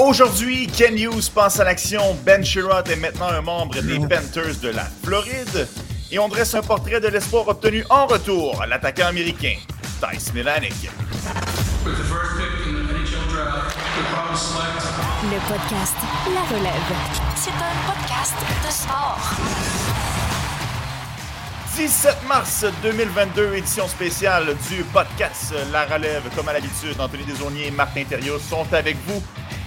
aujourd'hui, Ken Hughes pense à l'action. Ben Sherrod est maintenant un membre des Panthers de la Floride. Et on dresse un portrait de l'espoir obtenu en retour à l'attaquant américain, Tice Milanic. Le podcast La Relève. C'est un podcast de sport. 17 mars 2022, édition spéciale du podcast La Relève. Comme à l'habitude, Anthony Desaunier et Martin Thériault sont avec vous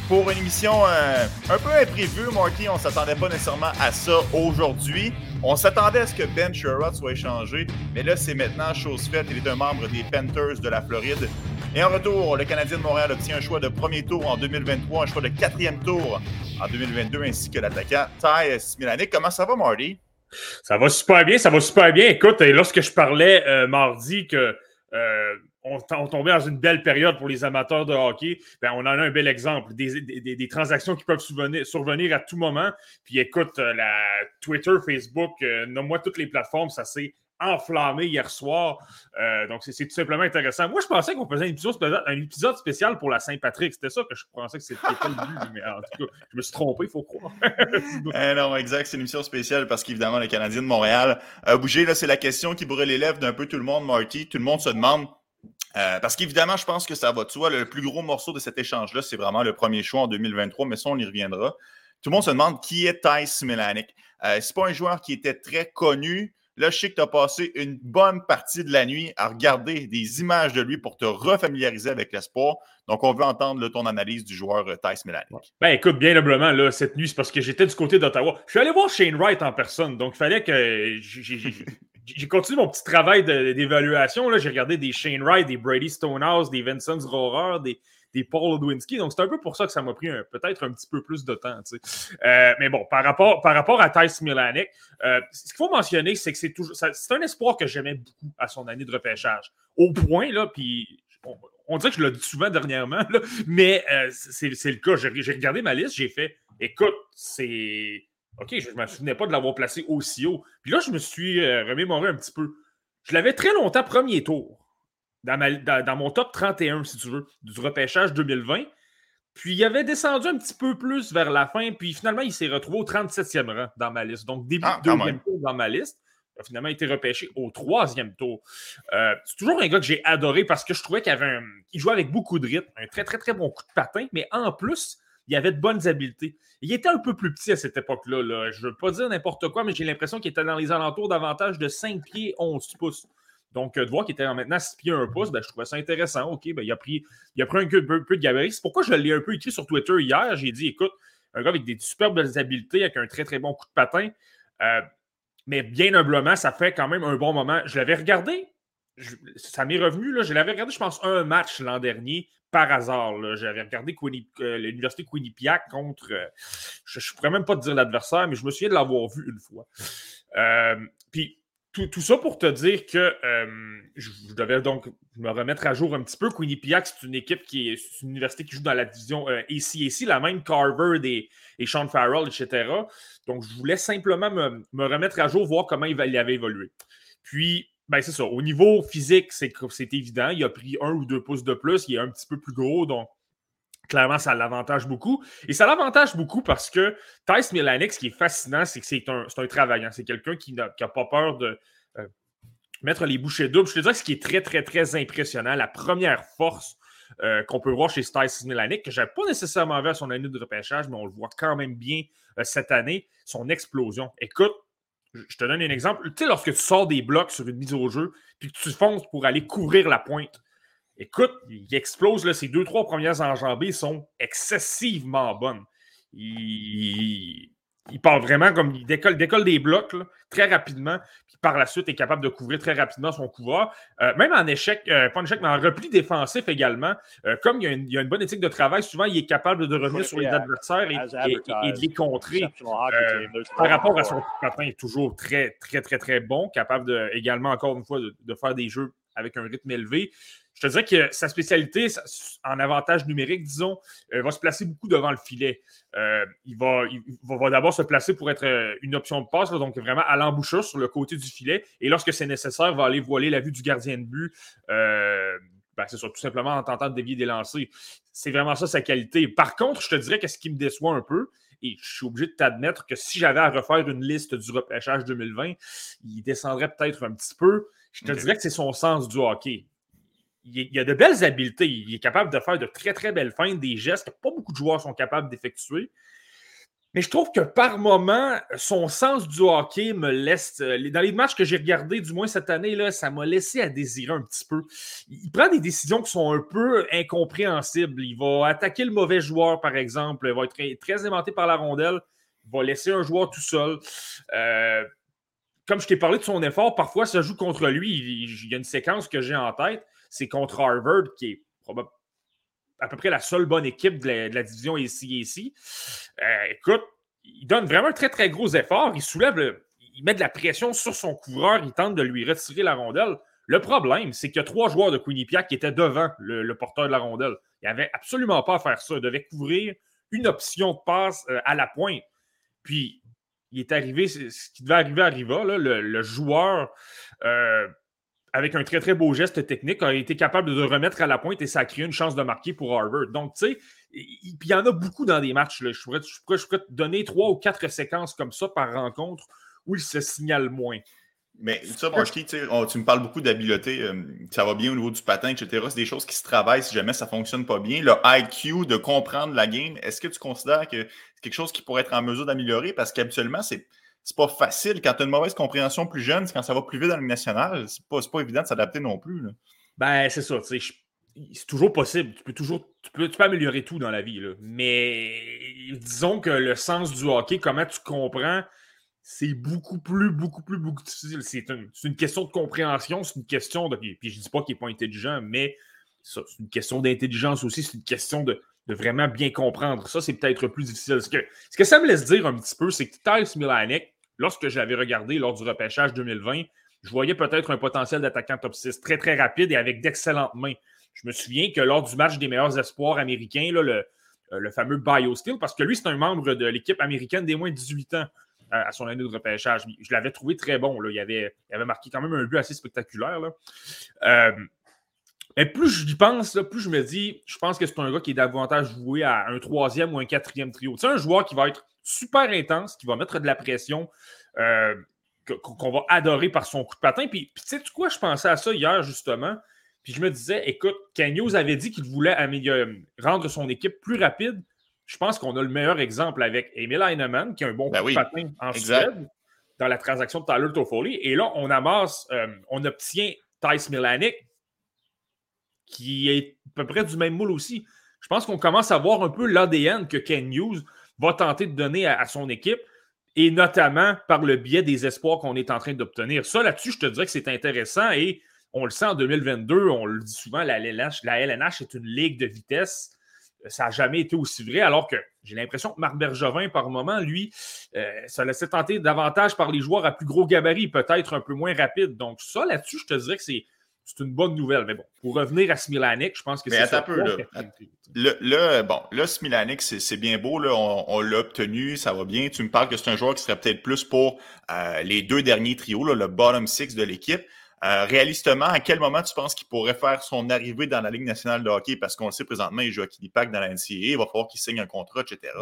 pour une émission euh, un peu imprévue. Marty, on s'attendait pas nécessairement à ça aujourd'hui. On s'attendait à ce que Ben Sherrod soit échangé, mais là, c'est maintenant chose faite. Il est un membre des Panthers de la Floride. Et en retour, le Canadien de Montréal obtient un choix de premier tour en 2023, un choix de quatrième tour en 2022, ainsi que l'attaquant Ty Smilanic. Comment ça va, Marty? Ça va super bien, ça va super bien. Écoute, lorsque je parlais euh, mardi que euh, on, tombait dans une belle période pour les amateurs de hockey, ben on en a un bel exemple. Des, transactions qui peuvent survenir, à tout moment. Puis écoute, euh, la Twitter, Facebook, nomme-moi toutes les plateformes, ça s'est enflammé hier soir. Euh, donc, c'est tout simplement intéressant. Moi, je pensais qu'on faisait un épisode, un épisode, spécial pour la Saint-Patrick. C'était ça que je pensais que c'était pas le but. Mais en tout cas, je me suis trompé, il faut croire. eh non, exact. C'est une émission spéciale parce qu'évidemment, le Canadien de Montréal a bougé. Là, c'est la question qui brûle les lèvres d'un peu tout le monde, Marty. Tout le monde se demande. Euh, parce qu'évidemment, je pense que ça va de soi. Le plus gros morceau de cet échange-là, c'est vraiment le premier choix en 2023, mais ça, on y reviendra. Tout le monde se demande qui est Thijs Milanic. Euh, c'est pas un joueur qui était très connu. Là, je sais que tu as passé une bonne partie de la nuit à regarder des images de lui pour te refamiliariser avec l'espoir. Donc, on veut entendre ton analyse du joueur euh, Thijs Milanic. Ben, écoute, bien humblement, là, cette nuit, c'est parce que j'étais du côté d'Ottawa. Je suis allé voir Shane Wright en personne. Donc, il fallait que. J'ai continué mon petit travail d'évaluation. J'ai regardé des Shane Wright, des Brady Stonehouse, des Vincent Rohrer, des, Paul Odwinski. Donc, c'est un peu pour ça que ça m'a pris peut-être un petit peu plus de temps. Euh, mais bon, par rapport, à Thijs Milanic, euh, ce qu'il faut mentionner, c'est que c'est toujours c'est un espoir que j'aimais beaucoup à son année de repêchage. Au point, là, puis on, dirait que je l'ai dit souvent dernièrement, mais euh, c'est le cas. J'ai regardé ma liste, j'ai fait écoute, c'est. OK, je ne me souvenais pas de l'avoir placé aussi haut. Puis là, je me suis remémoré un petit peu. Je l'avais très longtemps premier tour dans, mon top 31, si tu veux, du repêchage 2020. Puis il avait descendu un petit peu plus vers la fin, puis finalement, il s'est retrouvé au 37e rang dans ma liste. Donc, début ah, deuxième tour dans ma liste. Il a finalement été repêché au troisième tour. Euh, c'est toujours un gars que j'ai adoré parce que je trouvais qu'il avait un, il jouait avec beaucoup de rythme, un très, très, très bon coup de patin, mais en plus, il avait de bonnes habiletés. Il était un peu plus petit à cette époque-là. Là. Je ne veux pas dire n'importe quoi, mais j'ai l'impression qu'il était dans les alentours davantage de 5 pieds 11 pouces. Donc, euh, de voir qu'il était maintenant 6 pieds 1 pouce, ben, je trouvais ça intéressant. OK, ben, il, a pris, il a pris un peu, de gabarit. C'est pourquoi je l'ai un peu écrit sur Twitter hier. J'ai dit, écoute, un gars avec des superbes habiletés, avec un très, très bon coup de patin. Euh, mais bien humblement, ça fait quand même un bon moment. Je l'avais regardé, ça m'est revenu, là, je l'avais regardé, je pense, un match l'an dernier, par hasard. J'avais regardé euh, l'université Quinnipiac contre. je ne pourrais même pas te dire l'adversaire, mais je me souviens de l'avoir vu une fois. puis tout, ça pour te dire que euh, je, devais donc me remettre à jour un petit peu. Quinnipiac, c'est une équipe qui est, une université qui joue dans la division euh, ACAC, la même Carver et, et Sean Farrell, etc. Donc, je voulais simplement me, remettre à jour, voir comment il, avait évolué. Puis, ben, c'est ça. Au niveau physique, c'est évident. Il a pris un ou deux pouces de plus. Il est un petit peu plus gros. Donc, clairement, ça l'avantage beaucoup. Et ça l'avantage beaucoup parce que Thijs Milanek, ce qui est fascinant, c'est que c'est un, un, travaillant. C'est quelqu'un qui n'a pas peur de euh, mettre les bouchées doubles. Je te dirais que ce qui est très, très, très impressionnant, la première force euh, qu'on peut voir chez Thijs Milanek, que je n'avais pas nécessairement vu à son année de repêchage, mais on le voit quand même bien euh, cette année, son explosion. Écoute, je te donne un exemple. Tu sais, lorsque tu sors des blocs sur une mise au jeu, puis que tu fonces pour aller couvrir la pointe, Écoute, il explose, là, ces deux, trois premières enjambées sont excessivement bonnes. Il, il part vraiment comme il décolle, décolle des blocs très rapidement, puis par la suite est capable de couvrir très rapidement son couvreur. Euh, même en échec, euh, pas en échec, mais en repli défensif également, euh, comme il y, a une, il y, a une, bonne éthique de travail, souvent il est capable de revenir sur les adversaires et, et, de les contrer. par rapport à son patin, il est toujours très, très, très, très bon, capable de, également, encore une fois, de faire des jeux avec un rythme élevé. Je te dirais que sa spécialité, en avantage numérique, disons, euh, va se placer beaucoup devant le filet. Euh, il va, va, d'abord se placer pour être euh, une option de passe, donc vraiment à l'embouchure sur le côté du filet. Et lorsque c'est nécessaire, va aller voiler la vue du gardien de but ben, c'est tout simplement en tentant de dévier des lancers. C'est vraiment ça sa qualité. Par contre, je te dirais que ce qui me déçoit un peu, et je suis obligé de t'admettre que si j'avais à refaire une liste du repêchage 2020, il descendrait peut-être un petit peu. Je te dirais que c'est son sens du hockey. Il, a de belles habiletés. Il est capable de faire de très, très belles feintes, des gestes que pas beaucoup de joueurs sont capables d'effectuer. Mais je trouve que par moment, son sens du hockey me laisse. Euh, dans les matchs que j'ai regardés, du moins cette année, là, ça m'a laissé à désirer un petit peu. Il prend des décisions qui sont un peu incompréhensibles. Il va attaquer le mauvais joueur, par exemple. Il va être très, aimanté par la rondelle. Il va laisser un joueur tout seul. Euh, comme je t'ai parlé de son effort, parfois ça joue contre lui. Il, y a une séquence que j'ai en tête. C'est contre Harvard, qui est à peu près la seule bonne équipe de la, division ici ici. Euh, écoute, il donne vraiment un très, très gros effort. Il soulève, il met de la pression sur son couvreur. Il tente de lui retirer la rondelle. Le problème, c'est qu'il y a trois joueurs de Quinnipiac qui étaient devant le, porteur de la rondelle. Il n'avait absolument pas à faire ça. Il devait couvrir une option de passe euh, à la pointe. Puis, il est arrivé, ce qui devait arriver arriva. Là, le, joueur euh, avec un très, très beau geste technique, a été capable de remettre à la pointe et ça a créé une chance de marquer pour Harvard. Donc, tu sais, il y en a beaucoup dans des matchs. Je, pourrais, te donner trois ou quatre séquences comme ça par rencontre où il se signale moins. Mais ça, Marky, tu me parles beaucoup d'habileté, euh, ça va bien au niveau du patin, etc. C'est des choses qui se travaillent si jamais ça ne fonctionne pas bien. Le IQ de comprendre la game, est-ce que tu considères que c'est quelque chose qui pourrait être en mesure d'améliorer? Parce qu'habituellement, c'est c'est pas facile. Quand tu as une mauvaise compréhension plus jeune, quand ça va plus vite dans le national, c'est pas, pas évident de s'adapter non plus. Ben, c'est ça. C'est toujours possible. Tu peux toujours tu peux, tu peux améliorer tout dans la vie. Mais disons que le sens du hockey, comment tu comprends, c'est beaucoup plus, beaucoup plus, beaucoup difficile. C'est une, question de compréhension, c'est une question de. Puis je dis pas qu'il n'est pas intelligent, mais c'est une question d'intelligence aussi, c'est une question de, vraiment bien comprendre. Ça, c'est peut-être plus difficile. Ce que, ce que ça me laisse dire un petit peu, c'est que Tyler Milanek, lorsque j'avais regardé lors du repêchage 2020, je voyais peut-être un potentiel d'attaquant top 6 très, très rapide et avec d'excellentes mains. Je me souviens que lors du match des meilleurs espoirs américains, le, euh, le, fameux BioSteel, parce que lui, c'est un membre de l'équipe américaine des moins de 18 ans euh, à son année de repêchage. Je l'avais trouvé très bon. Là. Il, avait, il avait marqué quand même un but assez spectaculaire. Euh, mais plus j'y pense, plus je me dis, je pense que c'est un gars qui est davantage voué à un troisième ou un quatrième trio. C'est un joueur qui va être super intense, qui va mettre de la pression, euh, qu'on va adorer par son coup de patin. Puis, tu sais, quoi, je pensais à ça hier, justement. Puis je me disais, écoute, News avait dit qu'il voulait rendre son équipe plus rapide. Je pense qu'on a le meilleur exemple avec Emil Heinemann, qui a un bon ben coup de patin en Suède, dans la transaction de Tyler Toffoli. Et là, on amasse, euh, on obtient Thijs Milanic, qui est à peu près du même moule aussi. Je pense qu'on commence à voir un peu l'ADN que Ken Hughes va tenter de donner à, son équipe, et notamment par le biais des espoirs qu'on est en train d'obtenir. Ça, là-dessus, je te dirais que c'est intéressant et on le sent en 2022, on le dit souvent, la LNH, est une ligue de vitesse. Ça n'a jamais été aussi vrai, alors que j'ai l'impression que Marc Bergevin, par moment, lui, euh, ça laissait tenter davantage par les joueurs à plus gros gabarit, peut-être un peu moins rapide. Donc, ça, là-dessus, je te dirais que c'est c'est une bonne nouvelle. Mais bon, pour revenir à Smilanik, je pense que c'est ça. peu, là. Le, bon, là, Smilanik, c'est bien beau, là, on, l'a obtenu, ça va bien. Tu me parles que c'est un joueur qui serait peut-être plus pour euh, les deux derniers trios, là, le bottom six de l'équipe. Euh, réalistement, à quel moment tu penses qu'il pourrait faire son arrivée dans la Ligue nationale de hockey? Parce qu'on le sait présentement, il joue à Kinipak dans la NCAA, il va falloir qu'il signe un contrat, etc.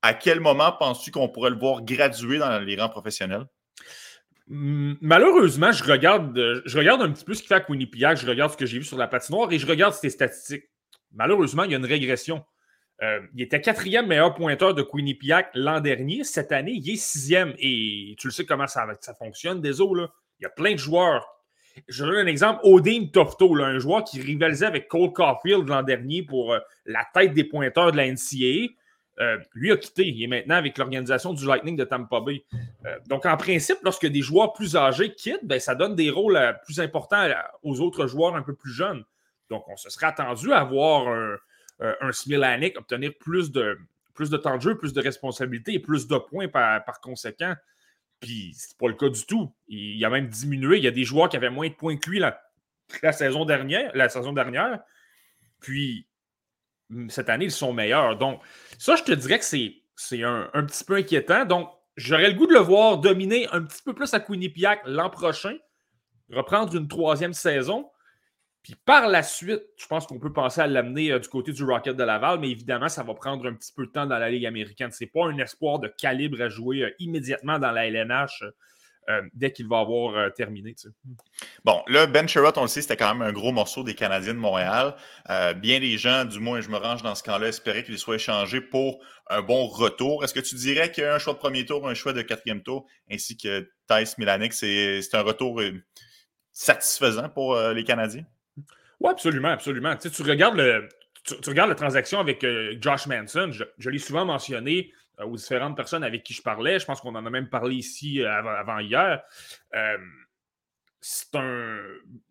À quel moment penses-tu qu'on pourrait le voir graduer dans les rangs professionnels? Malheureusement, je regarde, euh, je regarde un petit peu ce qu'il fait à Quinnipiac, je regarde ce que j'ai vu sur la patinoire et je regarde ses statistiques. Malheureusement, il y a une régression. Euh, il était quatrième meilleur pointeur de Quinnipiac l'an dernier. Cette année, il est sixième. Et tu le sais comment ça, fonctionne, des. Il y a plein de joueurs. Je donne un exemple. Odin Tofto, un joueur qui rivalisait avec Cole Caulfield l'an dernier pour euh, la tête des pointeurs de la NCAA. Euh, lui a quitté. Il est maintenant avec l'organisation du Lightning de Tampa Bay. Euh, donc, en principe, lorsque des joueurs plus âgés quittent, ben, ça donne des rôles euh, plus importants aux autres joueurs un peu plus jeunes. Donc, on se serait attendu à voir un, un Smilanik obtenir plus de, plus temps de jeu, plus de responsabilités et plus de points par, conséquent. Puis, c'est pas le cas du tout. Il, a même diminué. Il y a des joueurs qui avaient moins de points que lui la saison dernière. La saison dernière. Puis, cette année, ils sont meilleurs. Donc, ça, je te dirais que c'est un, un, petit peu inquiétant. Donc, j'aurais le goût de le voir dominer un petit peu plus à Quinnipiac l'an prochain, reprendre une troisième saison. Puis par la suite, je pense qu'on peut penser à l'amener euh, du côté du Rocket de Laval, mais évidemment, ça va prendre un petit peu de temps dans la Ligue américaine. Ce n'est pas un espoir de calibre à jouer euh, immédiatement dans la LNH. Euh, dès qu'il va avoir terminé. Bon, là, Ben Sherrod, on le sait, c'était quand même un gros morceau des Canadiens de Montréal. bien des gens, du moins, je me range dans ce camp-là, espéraient qu'il soit échangé pour un bon retour. Est-ce que tu dirais qu'un choix de premier tour, un choix de quatrième tour, ainsi que Thais Milanek, c'est un retour satisfaisant pour les Canadiens? Oui, absolument, absolument. Tu, regardes le, tu, regardes la transaction avec euh, Josh Manson, je, l'ai souvent mentionné euh, aux différentes personnes avec qui je parlais. Je pense qu'on en a même parlé ici euh, avant, hier. c'est un.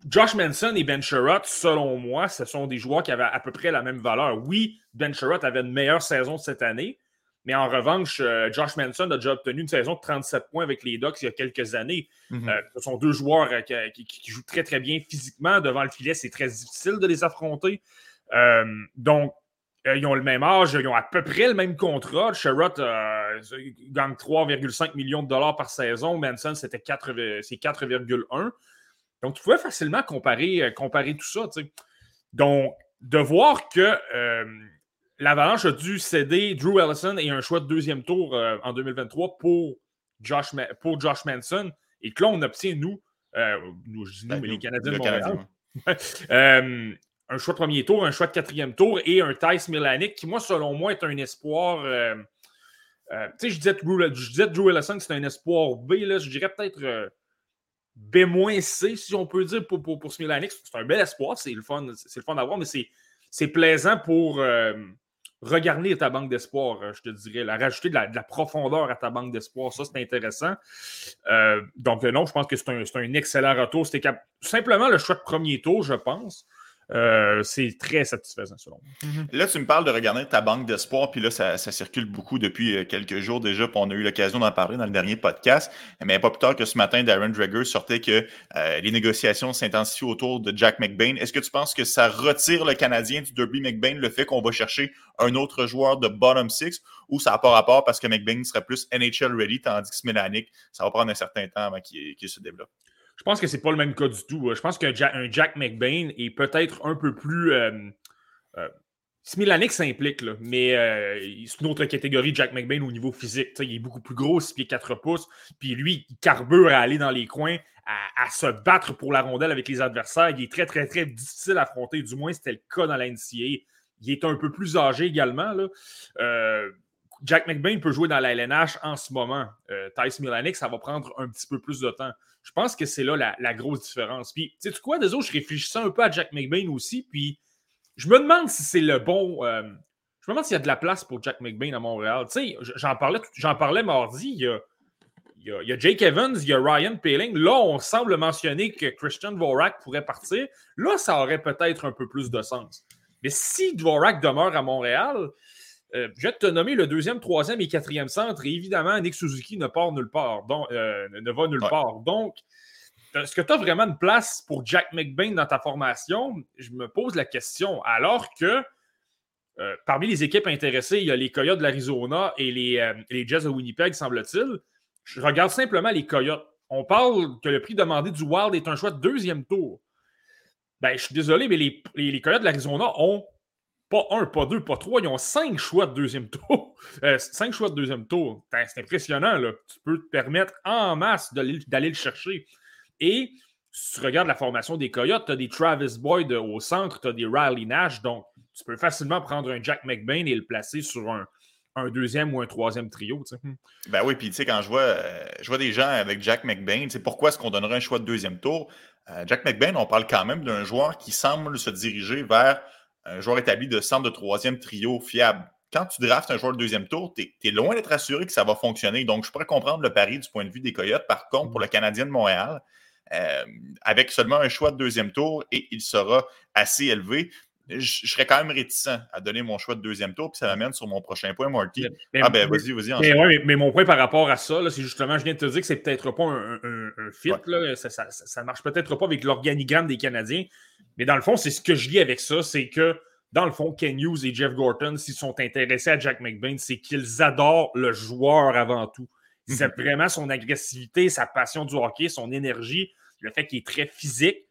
Josh Manson et Ben Sherratt, selon moi, ce sont des joueurs qui avaient à peu près la même valeur. Oui, Ben Sherratt avait une meilleure saison cette année, mais en revanche, euh, Josh Manson a déjà obtenu une saison de 37 points avec les Ducks il y a quelques années. Mhm. Euh, ce sont deux joueurs euh, qui, jouent très, très bien physiquement. Devant le filet, c'est très difficile de les affronter. donc, ils ont le même âge, ils ont à peu près le même contrat. Sherrod gagne 3,5 millions de dollars par saison. Manson, c'était 4,1. Donc, tu pouvais facilement comparer, comparer tout ça. Donc, de voir que l'Avalanche a dû céder Drew Ellison et un choix de deuxième tour euh, en 2023 pour Josh, pour Josh Manson. Et que là, on obtient, nous, euh, nous je dis nous, ben, mais les Canadiens de Montréal, euh, un choix de premier tour, un choix de quatrième tour et un Tice Milanic qui, moi, selon moi, est un espoir. tu sais, je disais, je disais Drew Ellison, c'est un espoir B. Là, je dirais peut-être B-C, si on peut dire, pour, pour, pour C'est un bel espoir, c'est le fun, c'est le fun d'avoir, mais c'est plaisant pour regarder ta banque d'espoir, euh, je te dirais. Rajouter de la, profondeur à ta banque d'espoir, ça, c'est intéressant. Euh, donc, non, je pense que c'est un, un, excellent retour. C'était simplement le choix de premier tour, je pense. Euh, c'est très satisfaisant selon moi. Mhm. Là, tu me parles de regarder ta banque d'espoir, puis là, ça, circule beaucoup depuis euh, quelques jours déjà, puis on a eu l'occasion d'en parler dans le dernier podcast. Mais pas plus tard que ce matin, Darren Drager sortait que euh, les négociations s'intensifient autour de Jack McBain. Est-ce que tu penses que ça retire le Canadien du Derby McBain, le fait qu'on va chercher un autre joueur de bottom six, ou ça n'a pas rapport parce que McBain serait plus NHL ready, tandis que Smilanic, ça va prendre un certain temps avant qu'il se développe? Je pense que c'est pas le même cas du tout. Je pense qu'un Jack, McBain est peut-être un peu plus. Euh, euh, Smilanic s'implique, mais euh, c'est une autre catégorie Jack McBain au niveau physique. il est beaucoup plus gros, 6 pieds 4 pouces. Puis lui, il carbure à aller dans les coins, à, se battre pour la rondelle avec les adversaires. Il est très, très, très difficile à affronter. Du moins, c'était le cas dans la NCA. Il est un peu plus âgé également. Là. Euh, Jack McBain peut jouer dans la LNH en ce moment. Euh, Tice ça va prendre un petit peu plus de temps. Je pense que c'est là la, grosse différence. Puis, tu sais quoi, autres, je réfléchissais un peu à Jack McBain aussi, puis je me demande si c'est le bon. Euh, je me demande s'il y a de la place pour Jack McBain à Montréal. Tu sais, j'en parlais, j'en parlais mardi. Il y, a, Jake Evans, il y a Ryan Paling. Là, on semble mentionner que Christian Dvorak pourrait partir. Là, ça aurait peut-être un peu plus de sens. Mais si Dvorak demeure à Montréal, euh, je vais te nommer le deuxième, troisième et quatrième centre. Et évidemment, Nick Suzuki ne part nulle part. Donc, euh, ne va nulle part. Donc, est-ce que tu as vraiment une place pour Jack McBain dans ta formation? Je me pose la question. Alors que euh, parmi les équipes intéressées, il y a les Coyotes de l'Arizona et les, les Jets de Winnipeg, semble-t-il. Je regarde simplement les Coyotes. On parle que le prix demandé du Wild est un choix de deuxième tour. Ben, je suis désolé, mais les, les Coyotes de l'Arizona ont pas un, pas deux, pas trois. Ils ont cinq choix de deuxième tour. Euh, cinq choix de deuxième tour. C'est impressionnant. Là. Tu peux te permettre en masse d'aller le chercher. Et si tu regardes la formation des Coyotes, tu as des Travis Boyd au centre, tu as des Riley Nash. Donc, tu peux facilement prendre un Jack McBain et le placer sur un, deuxième ou un troisième trio. Ben oui, puis tu sais, quand je vois, euh, je vois des gens avec Jack McBain, pourquoi est-ce qu'on donnerait un choix de deuxième tour? Euh, Jack McBain, on parle quand même d'un joueur qui semble se diriger vers un joueur établi de centre de troisième trio fiable. Quand tu draftes un joueur de deuxième tour, tu es, loin d'être assuré que ça va fonctionner. Donc, je pourrais comprendre le pari du point de vue des Coyotes. Par contre, pour le Canadien de Montréal, euh, avec seulement un choix de deuxième tour et il sera assez élevé, je, serais quand même réticent à donner mon choix de deuxième tour, puis ça m'amène sur mon prochain point, Marty. ah ben vas-y, vas-y. Mais, mais, mon point par rapport à ça, c'est justement, je viens de te dire que c'est peut-être pas un, fit, ça, ne marche peut-être pas avec l'organigramme des Canadiens, mais dans le fond, c'est ce que je lis avec ça, c'est que dans le fond, Ken Hughes et Jeff Gorton, s'ils sont intéressés à Jack McBain, c'est qu'ils adorent le joueur avant tout. C'est vraiment son agressivité, sa passion du hockey, son énergie, le fait qu'il est très physique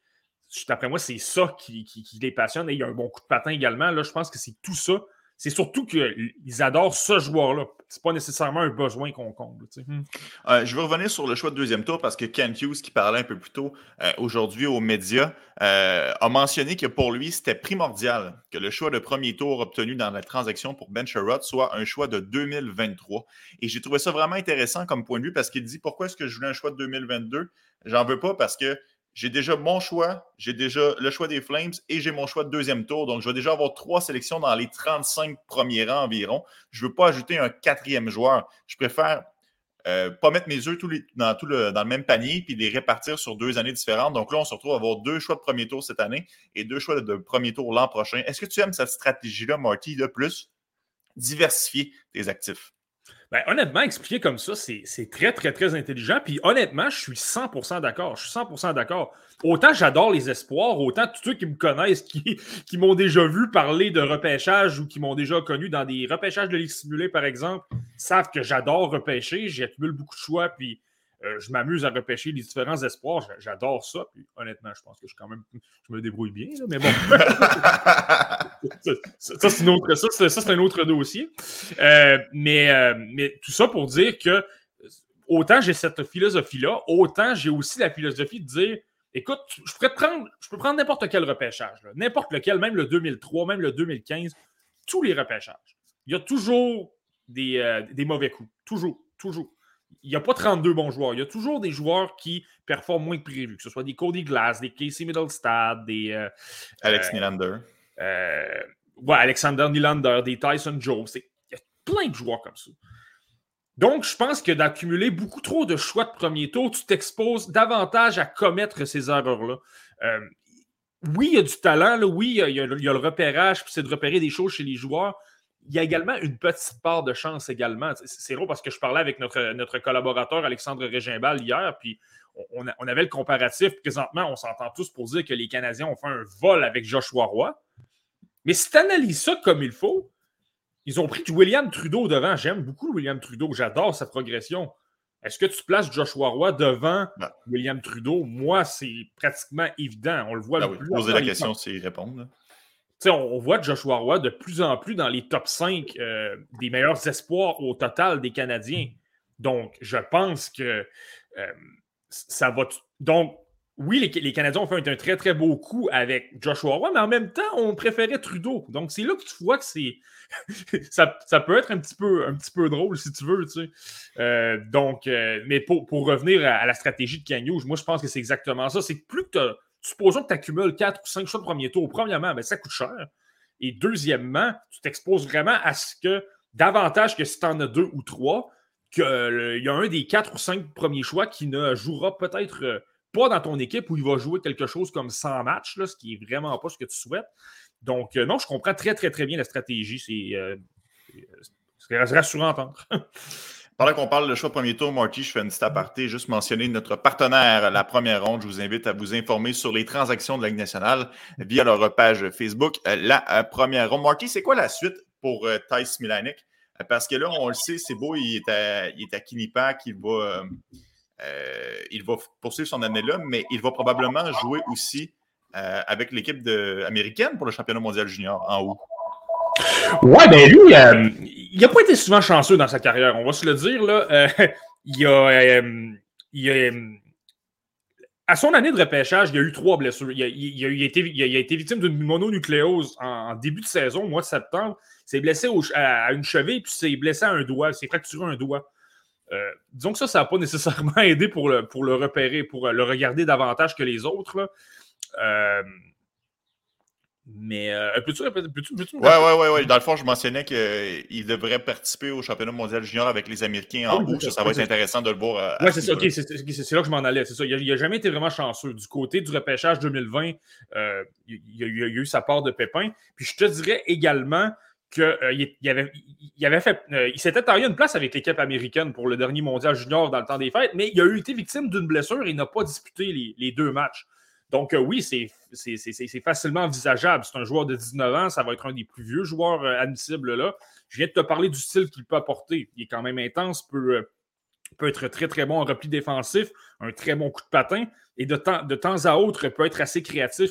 d'après moi, c'est ça qui, qui, les passionne. Et il y a un bon coup de patin également. Là, je pense que c'est tout ça. C'est surtout qu'ils adorent ce joueur-là. C'est pas nécessairement un besoin qu'on comble. Hmm. Euh, je veux revenir sur le choix de deuxième tour parce que Ken Hughes, qui parlait un peu plus tôt euh, aujourd'hui aux médias, euh, a mentionné que pour lui, c'était primordial que le choix de premier tour obtenu dans la transaction pour Ben Sherrod soit un choix de 2023. Et j'ai trouvé ça vraiment intéressant comme point de vue parce qu'il dit pourquoi est-ce que je voulais un choix de 2022 J'en veux pas parce que j'ai déjà mon choix, j'ai déjà le choix des Flames et j'ai mon choix de deuxième tour. Donc, je vais déjà avoir trois sélections dans les 35 premiers rangs environ. Je ne veux pas ajouter un quatrième joueur. Je préfère euh, pas mettre mes œufs dans, tout le, dans le même panier puis les répartir sur deux années différentes. Donc là, on se retrouve à avoir deux choix de premier tour cette année et deux choix de, premier tour l'an prochain. Est-ce que tu aimes cette stratégie-là, Marty, de plus? Diversifier tes actifs? Ben, honnêtement, expliquer comme ça, c'est très, très, très intelligent. Puis honnêtement, je suis 100% d'accord. Je suis 100% d'accord. Autant j'adore les espoirs, autant tous ceux qui me connaissent, qui, m'ont déjà vu parler de repêchage ou qui m'ont déjà connu dans des repêchages de Ligue simulée, par exemple, savent que j'adore repêcher. J'accumule beaucoup de choix. Puis euh, je m'amuse à repêcher les différents espoirs. J'adore ça. Puis, honnêtement, je pense que je, quand même, je me débrouille bien. mais bon. ça, c'est un autre dossier. Euh, mais, euh, mais tout ça pour dire que autant j'ai cette philosophie-là, autant j'ai aussi la philosophie de dire écoute, je, pourrais prendre, je peux prendre n'importe quel repêchage, n'importe lequel, même le 2003, même le 2015, tous les repêchages. Il y a toujours des, des mauvais coups. Toujours, toujours il n'y a pas 32 bons joueurs. Il y a toujours des joueurs qui performent moins que prévu, que ce soit des Cody Glass, des Casey Middlestad, des. Euh, Alex euh, Nylander. Euh, ouais, Alexander Nylander, des Tyson Jones. Il y a plein de joueurs comme ça. Donc, je pense que d'accumuler beaucoup trop de choix de premier tour, tu t'exposes davantage à commettre ces erreurs-là. oui, il y a du talent, oui, il y, a, le repérage, puis c'est de repérer des choses chez les joueurs, il y a également une petite part de chance également. C'est drôle parce que je parlais avec notre, notre collaborateur Alexandre Régimbal hier, puis on, avait le comparatif. Présentement, on s'entend tous pour dire que les Canadiens ont fait un vol avec Joshua Roy. Mais si tu analyses ça comme il faut, ils ont pris William Trudeau devant. J'aime beaucoup William Trudeau. J'adore sa progression. Est-ce que tu places Joshua Roy devant William Trudeau? Moi, c'est pratiquement évident. On le voit ben le plus. Poser la question, c'est répondre on, voit Joshua Roy de plus en plus dans les top 5 euh, des meilleurs espoirs au total des Canadiens. Donc, je pense que euh, ça va. Donc, oui, les, Canadiens ont fait un, très, très beau coup avec Joshua Roy, mais en même temps, on préférait Trudeau. Donc, c'est là que tu vois que c'est. ça, peut être un petit peu, un petit peu drôle, si tu veux. Euh, donc, mais pour, revenir à, la stratégie de Canyon, moi, je pense que c'est exactement ça. C'est que plus que tu supposons que tu accumules 4 ou 5 choix de premier tour. Premièrement, ben, ça coûte cher. Et deuxièmement, tu t'exposes vraiment à ce que, davantage que si tu en as deux ou trois, qu'il euh, y a un des 4 ou 5 premiers choix qui ne jouera peut-être euh, pas dans ton équipe où il va jouer quelque chose comme 100 matchs, là, ce qui n'est vraiment pas ce que tu souhaites. Donc, euh, non, je comprends très, très, très bien la stratégie. C'est rassurant à. Pendant qu'on parle de choix premier tour, Marty, je fais une petite aparté, juste mentionner notre partenaire, la première ronde. Je vous invite à vous informer sur les transactions de la Ligue nationale via leur page Facebook. Euh, la euh, première ronde. Marty, c'est quoi la suite pour euh, Thijs Milanek? Parce que là, on le sait, c'est beau, il est à, il est à il va, il va poursuivre son année là, mais il va probablement jouer aussi avec l'équipe américaine pour le championnat mondial junior en haut. Ouais, ben lui, euh, il n'a pas été souvent chanceux dans sa carrière, on va se le dire. Là. Euh, il, a, euh, a, à son année de repêchage, il a eu trois blessures. Il a, été, victime d'une mononucléose en, début de saison, au mois de septembre. Il s'est blessé à, une cheville, puis s'est blessé à un doigt. Il s'est fracturé un doigt. disons que ça, ça n'a pas nécessairement aidé pour le, repérer, pour le regarder davantage que les autres. Mais euh, peux-tu répéter? Peux ouais, ouais, ouais, ouais. Dans le fond, je mentionnais qu'il devrait participer au championnat mondial junior avec les Américains en haut. Ça, ça va être intéressant de le voir. Oui, c'est ça. c'est là que je m'en allais. C'est ça. Il n'a jamais été vraiment chanceux. Du côté du repêchage 2020, euh, il, il, a, a, eu sa part de pépins. Puis je te dirais également qu'il euh, il avait, il avait fait. Euh, il s'était taillé une place avec l'équipe américaine pour le dernier mondial junior dans le temps des fêtes, mais il a eu été victime d'une blessure et il n'a pas disputé les, les deux matchs. Donc, euh, oui, c'est facilement envisageable. C'est un joueur de 19 ans, ça va être un des plus vieux joueurs euh, admissibles là. Je viens de te parler du style qu'il peut apporter. Il est quand même intense, peut, euh, peut être très, très bon en repli défensif. un très bon coup de patin et de temps, de temps à autre peut être assez créatif.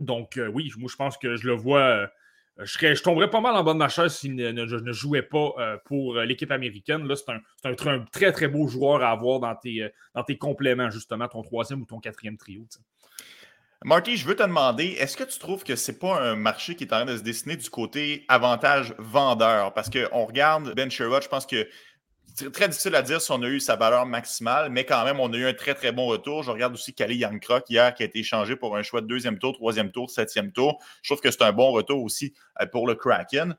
Donc, oui, moi, je pense que je le vois. Euh, je, tomberais pas mal en bas de ma chaise s'il ne, ne, jouais pas euh, pour l'équipe américaine. Là, c'est un, très, très beau joueur à avoir dans tes, compléments, justement, ton troisième ou ton quatrième trio. Marty, je veux te demander, est-ce que tu trouves que c'est pas un marché qui est en train de se dessiner du côté avantage vendeur? Parce qu'on regarde Ben Sherrod, je pense que très difficile à dire si on a eu sa valeur maximale, mais quand même, on a eu un très, très bon retour. Je regarde aussi Kali Youngcrock hier qui a été échangé pour un choix de deuxième tour, troisième tour, septième tour. Je trouve que c'est un bon retour aussi euh, pour le Kraken.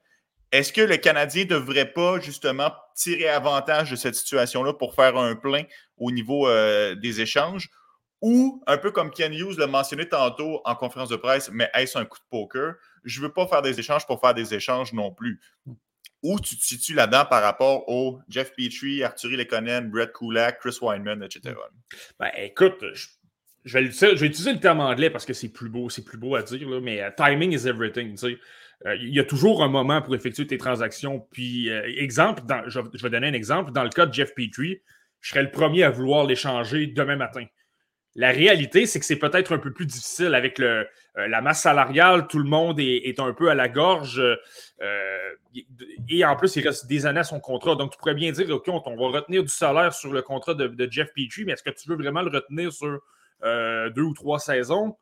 Est-ce que le Canadien ne devrait pas justement tirer avantage de cette situation-là pour faire un plein au niveau euh, des échanges? Ou, un peu comme Ken Hughes l'a mentionné tantôt en conférence de presse, mais est-ce un coup de poker? Je ne veux pas faire des échanges pour faire des échanges non plus. Où tu te situes là-dedans par rapport au Jeff Petrie, Arthurie Lekonen, Brett Kulak, Chris Weinman, etc.? Ben, écoute, je, vais, utiliser le terme anglais parce que c'est plus beau, c'est plus beau à dire, mais euh, timing is everything. Euh, il y a toujours un moment pour effectuer tes transactions. Puis, euh, exemple, je, je, vais donner un exemple. Dans le cas de Jeff Petrie, je serais le premier à vouloir l'échanger demain matin. La réalité, c'est que c'est peut-être un peu plus difficile avec euh, la masse salariale. Tout le monde est, un peu à la gorge. Euh, et en plus, il reste des années à son contrat. Donc, tu pourrais bien dire, OK, on, va retenir du salaire sur le contrat de, Jeff Petrie, mais est-ce que tu veux vraiment le retenir sur euh, deux ou trois saisons?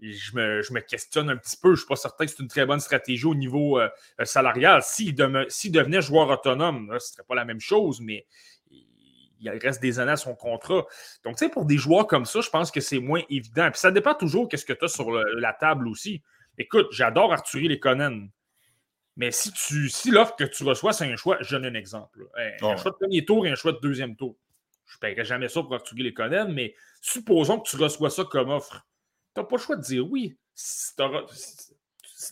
Je me, questionne un petit peu. Je ne suis pas certain que c'est une très bonne stratégie au niveau salarial. S'il devenait joueur autonome, ce ne serait pas la même chose, mais il reste des années à son contrat. Donc, tu sais, pour des joueurs comme ça, je pense que c'est moins évident. Puis ça dépend toujours de ce que tu as sur la table aussi. Écoute, j'adore Arthurie Lekonen. Mais si tu si l'offre que tu reçois, c'est un choix, je donne un exemple. Un, choix de premier tour et un choix de deuxième tour. Je ne paierai jamais ça pour Arthurie Lekonen, mais supposons que tu reçois ça comme offre. Tu n'as pas le choix de dire oui.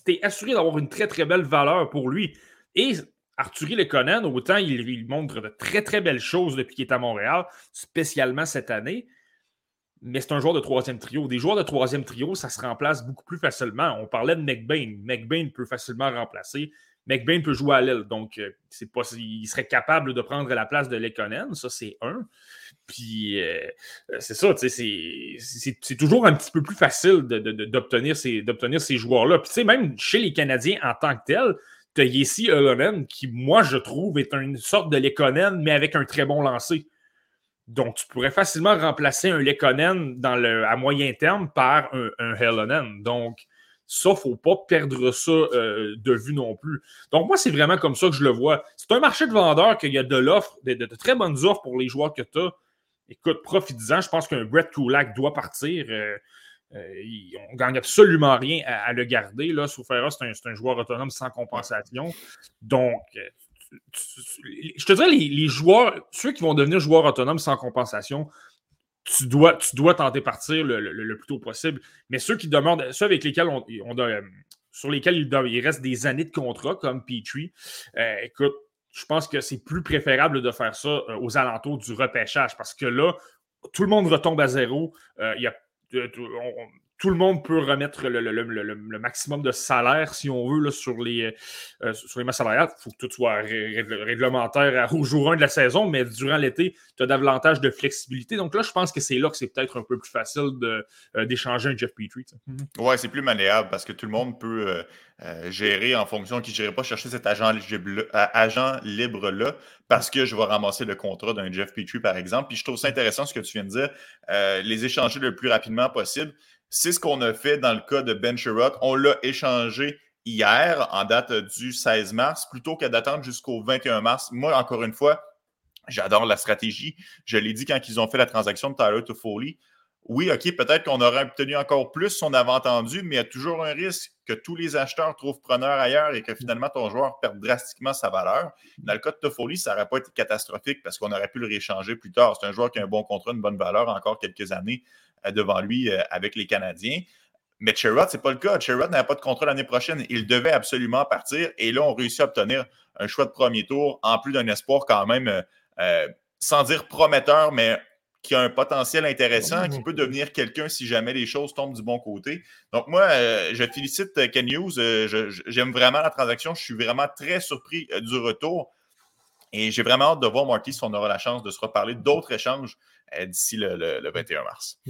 Tu es assuré d'avoir une très, très belle valeur pour lui. Et Arthurie Lekonen, autant il, montre de très, très belles choses depuis qu'il est à Montréal, spécialement cette année. Mais c'est un joueur de troisième trio. Des joueurs de troisième trio, ça se remplace beaucoup plus facilement. On parlait de McBain. McBain peut facilement remplacer. McBain peut jouer à l'aile. Donc, euh, c'est pas, il serait capable de prendre la place de Lekonen. Ça, c'est un. Puis, euh, c'est ça, c'est toujours un petit peu plus facile d'obtenir ces, ces joueurs-là. Puis, tu sais, même chez les Canadiens en tant que tels, tu as Yessi qui, moi, je trouve, est une sorte de Lekonen, mais avec un très bon lancer. Donc, tu pourrais facilement remplacer un Lekonen dans le, à moyen terme par un, un Donc, ça, il ne faut pas perdre ça euh, de vue non plus. Donc, moi, c'est vraiment comme ça que je le vois. C'est un marché de vendeurs qu'il y a de l'offre, de, très bonnes offres pour les joueurs que tu as. Écoute, profite-en. Je pense qu'un Brett Kulak doit partir. Euh, euh, on ne gagne absolument rien à, le garder. Là, Soufera, c'est un, joueur autonome sans compensation. Donc, euh, je te dirais, les, joueurs, ceux qui vont devenir joueurs autonomes sans compensation, tu dois, tu dois tenter partir le, plus tôt possible. Mais ceux qui demandent, ceux avec lesquels on, euh, sur lesquels il, reste des années de contrat, comme Petrie, écoute, je pense que c'est plus préférable de faire ça aux alentours du repêchage parce que là, tout le monde retombe à zéro. Il y a c'est tout tout le monde peut remettre le, maximum de salaire, si on veut, sur, les, euh, sur les masses salariales. Il faut que tout soit réglementaire au jour 1 de la saison, mais durant l'été, tu as davantage de flexibilité. Donc là, je pense que c'est là que c'est peut-être un peu plus facile euh, d'échanger un Jeff Petrie. Oui, Ouais, c'est plus maniable parce que tout le monde peut euh, gérer en fonction qui ne pas chercher cet agent libre-là parce que je vais ramasser le contrat d'un Jeff Petrie, par exemple. Puis je trouve ça intéressant ce que tu viens de dire, les échanger le plus rapidement possible. C'est ce qu'on a fait dans le cas de Ben Sherrod. On l'a échangé hier, en date du 16 mars, plutôt qu'à d'attendre jusqu'au 21 mars. Moi, encore une fois, j'adore la stratégie. Je l'ai dit quand ils ont fait la transaction de Tyler Toffoli. Oui, OK, peut-être qu'on aurait obtenu encore plus si on avait entendu, mais il y a toujours un risque que tous les acheteurs trouvent preneur ailleurs et que finalement ton joueur perde drastiquement sa valeur. Dans le cas de Toffoli, ça n'aurait pas été catastrophique parce qu'on aurait pu le rééchanger plus tard. C'est un joueur qui a un bon contrat, une bonne valeur, encore quelques années. Euh, devant lui euh, avec les Canadiens. Mais Sherrod, ce n'est pas le cas. Sherrod n'avait pas de contrat l'année prochaine. Il devait absolument partir. Et là, on réussit à obtenir un choix de premier tour, en plus d'un espoir quand même, euh, sans dire prometteur, mais qui a un potentiel intéressant, qui peut devenir quelqu'un si jamais les choses tombent du bon côté. Donc moi, je félicite Ken Hughes. J'aime vraiment la transaction. Je suis vraiment très surpris du retour. Et j'ai vraiment hâte de voir, Marty, si on aura la chance de se reparler d'autres échanges euh, d'ici le, 21 mars.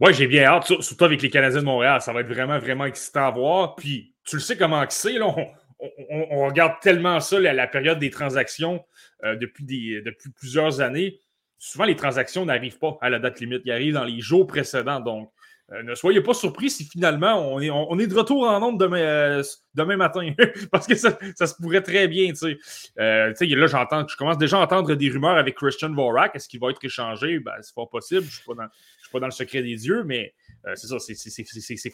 Oui, j'ai bien hâte, surtout avec les Canadiens de Montréal. Ça va être vraiment, vraiment excitant à voir. Puis, tu le sais comment c'est, là, on, regarde tellement ça, la, période des transactions euh, depuis, depuis plusieurs années. Souvent, les transactions n'arrivent pas à la date limite. Ils arrivent dans les jours précédents. Donc, euh, ne soyez pas surpris si finalement on est, de retour en nombre demain, euh, demain matin. Parce que ça, se pourrait très bien. Euh, là, j'entends, je commence déjà à entendre des rumeurs avec Christian Vorak. Est-ce qu'il va être échangé? Ben, c'est pas possible. Je ne suis, pas dans le secret des yeux, mais euh, c'est ça, c'est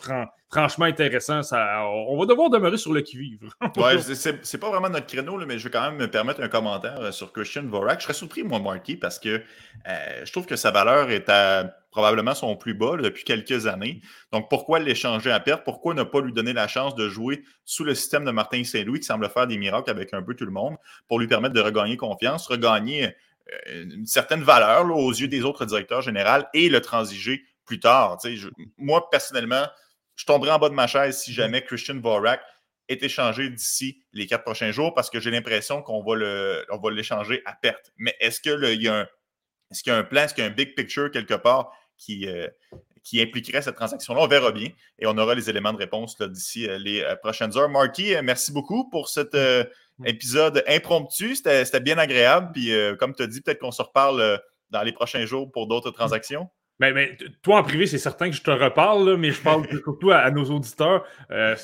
franchement intéressant. On va devoir demeurer sur le qui-vive. ouais, c'est pas vraiment notre créneau, mais je vais quand même me permettre un commentaire sur Christian Vorak. Je serais surpris, moi, Marky, parce que je trouve que sa valeur est à probablement son plus bas depuis quelques années. Donc, pourquoi l'échanger à perte? Pourquoi ne pas lui donner la chance de jouer sous le système de Martin Saint-Louis qui semble faire des miracles avec un peu tout le monde pour lui permettre de regagner confiance, regagner une certaine valeur aux yeux des autres directeurs généraux et le transiger plus tard? moi, personnellement, je tomberais en bas de ma chaise si jamais Christian Vorak est échangé d'ici les quatre prochains jours parce que j'ai l'impression qu'on va l'échanger à perte. Mais est-ce qu'il y, a un, est-ce qu'il y a un plan, est-ce qu'il y a un big picture quelque part qui, euh, qui impliquerait cette transaction-là? On verra bien et on aura les éléments de réponse d'ici euh, les euh, prochaines heures. Marky, merci beaucoup pour cet épisode impromptu. C'était, bien agréable. Puis comme tu as dit, peut-être qu'on se reparle dans les prochains jours pour d'autres transactions. Mais, ben, ben, toi, en privé, c'est certain que je te reparle, mais je parle surtout à, nos auditeurs. Euh,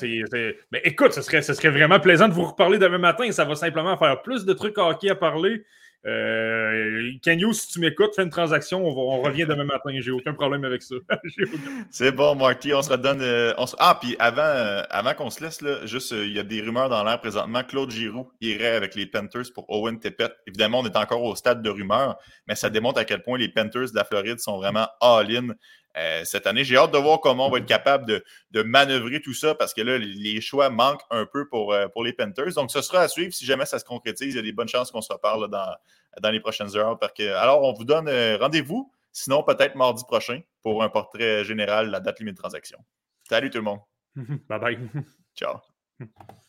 mais écoute, ce serait, ce serait vraiment plaisant de vous reparler demain matin. Ça va simplement faire plus de trucs hockey à parler. Euh, si tu m'écoutes, fais une transaction, on, revient demain matin. J'ai aucun problème avec ça. C'est bon, Marty, on se redonne. Euh, ah, puis avant, euh, avant qu'on se laisse, là, juste, il y a des rumeurs dans l'air présentement. Claude Giroux irait avec les Panthers pour Owen Tippett. Évidemment, on est encore au stade de rumeurs, mais ça démontre à quel point les Panthers de la Floride sont vraiment all-in euh, cette année. J'ai hâte de voir comment on va être capable de, de manœuvrer tout ça parce que là, les choix manquent un peu pour, euh, pour les Panthers. Donc, ce sera à suivre. Si jamais ça se concrétise, il y a des bonnes chances qu'on se reparle dans, dans les prochaines heures. Parce que, alors, on vous donne euh, rendez-vous, sinon peut-être mardi prochain, pour un portrait général, la date limite de transaction. Salut tout le monde. Bye bye. Ciao.